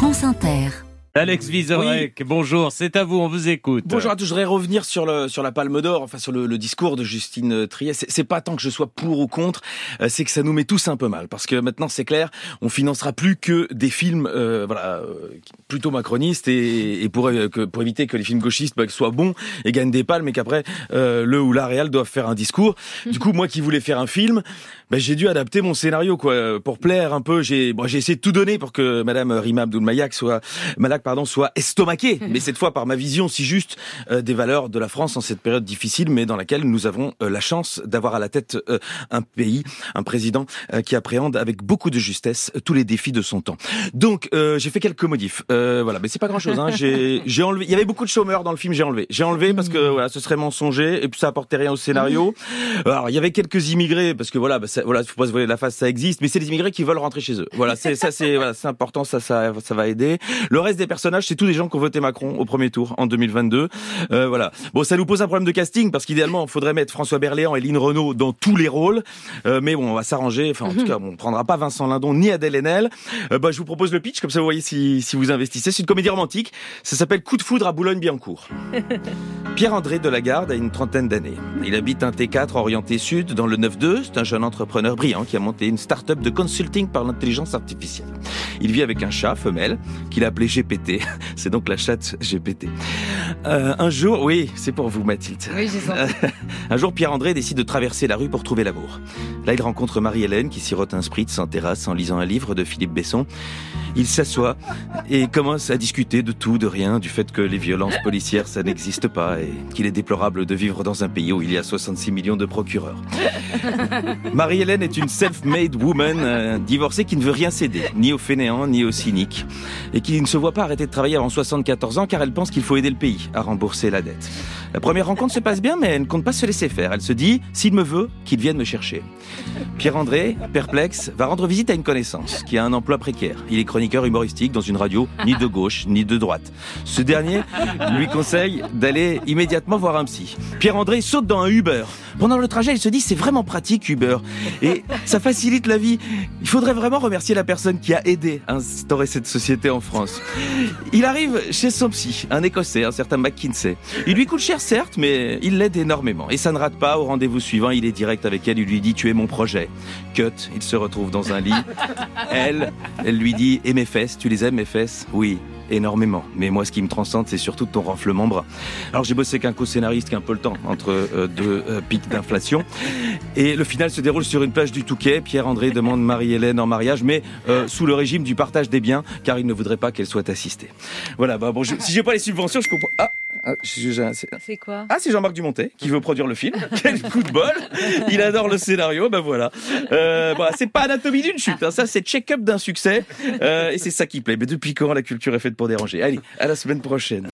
France Inter. Alex Vizorek, bonjour, c'est à vous, on vous écoute. Bonjour à tous, je voudrais revenir sur le sur la Palme d'Or, enfin sur le, le, discours de Justine Triet. C'est pas tant que je sois pour ou contre, euh, c'est que ça nous met tous un peu mal, parce que maintenant c'est clair, on financera plus que des films, euh, voilà, euh, plutôt macronistes et, et pour que, pour éviter que les films gauchistes bah, soient bons et gagnent des palmes, et qu'après le ou la réal doivent faire un discours. Du coup, moi qui voulais faire un film, bah, j'ai dû adapter mon scénario quoi pour plaire un peu. J'ai bon, j'ai essayé de tout donner pour que Madame Rima Abdul soit Malak pardon, soit estomaqué, mais cette fois par ma vision si juste euh, des valeurs de la France en cette période difficile, mais dans laquelle nous avons euh, la chance d'avoir à la tête euh, un pays, un président qui appréhende avec beaucoup de justesse tous les défis de son temps. Donc j'ai fait quelques modifs, voilà, mais c'est pas grand chose. Hein. J'ai, enlevé, il y avait beaucoup de chômeurs dans le film, j'ai enlevé, j'ai enlevé parce que voilà, ce serait mensonger et puis ça apportait rien au scénario. Alors il y avait quelques immigrés parce que voilà, bah, ça, voilà, faut pas se voiler la face, ça existe, mais c'est les immigrés qui veulent rentrer chez eux. Voilà, c'est ça, c'est voilà, c'est important, ça, ça, ça va aider. Le reste des personnages, c'est tous les gens qui ont voté Macron au premier tour en 2022. Euh, voilà. Bon, ça nous pose un problème de casting parce qu'idéalement, il faudrait mettre François Berléand et Lynn Renault dans tous les rôles. Euh, mais bon, on va s'arranger. Enfin, en tout mhm. cas, on prendra pas Vincent Lindon ni Adèle Haenel. Euh, bah, je vous propose le pitch, comme ça vous voyez si, si vous investissez. C'est une comédie romantique. Ça s'appelle Coup de foudre à Boulogne-Billancourt. Pierre-André Delagarde a une trentaine d'années. Il habite un T4 orienté sud dans le 9-2. C'est un jeune entrepreneur brillant qui a monté une start-up de consulting par l'intelligence artificielle. Il vit avec un chat femelle qu'il a appelé GPT. C'est donc la chatte GPT. Euh, un jour, oui, c'est pour vous Mathilde. Oui, j'ai un jour, Pierre-André décide de traverser la rue pour trouver l'amour. Là, il rencontre Marie-Hélène qui sirote un spritz en terrasse en lisant un livre de Philippe Besson. Il s'assoit et commence à discuter de tout, de rien, du fait que les violences policières, ça n'existe pas et qu'il est déplorable de vivre dans un pays où il y a 66 millions de procureurs. Marie-Hélène est une self-made woman euh, divorcée qui ne veut rien céder, ni aux fainéants, ni aux cyniques, et qui ne se voit pas arrêter de travailler avant 74 ans car elle pense qu'il faut aider le pays à rembourser la dette. La première rencontre se passe bien, mais elle ne compte pas se laisser faire. Elle se dit, s'il me veut, qu'il vienne me chercher. Pierre-André, perplexe, va rendre visite à une connaissance qui a un emploi précaire. Il est chroniqueur humoristique dans une radio ni de gauche ni de droite. Ce dernier lui conseille d'aller immédiatement voir un psy. Pierre-André saute dans un Uber. Pendant le trajet, il se dit c'est vraiment pratique Uber et ça facilite la vie. Il faudrait vraiment remercier la personne qui a aidé à instaurer cette société en France. Il arrive chez son psy, un Écossais, un certain McKinsey. Il lui coûte cher certes, mais il l'aide énormément. Et ça ne rate pas. Au rendez-vous suivant, il est direct avec elle. Il lui dit tu es mon projet. Cut. Il se retrouve dans un lit. Elle, elle lui dit et mes fesses, tu les aimes mes fesses? Oui énormément. Mais moi, ce qui me transcende, c'est surtout ton renflement bras. Alors, j'ai bossé qu'un co-scénariste qui a un peu le temps entre euh, deux euh, pics d'inflation. Et le final se déroule sur une plage du Touquet. Pierre-André demande Marie-Hélène en mariage, mais euh, sous le régime du partage des biens, car il ne voudrait pas qu'elle soit assistée. Voilà, bah bon, je, si j'ai pas les subventions, je comprends. Ah ah, c'est quoi Ah, c'est Jean-Marc Dumontet qui veut produire le film. Quel coup de bol Il adore le scénario, ben voilà. Euh, bah, c'est pas anatomie d'une chute, hein. ça c'est check-up d'un succès, euh, et c'est ça qui plaît. Mais depuis quand la culture est faite pour déranger? Allez, à la semaine prochaine.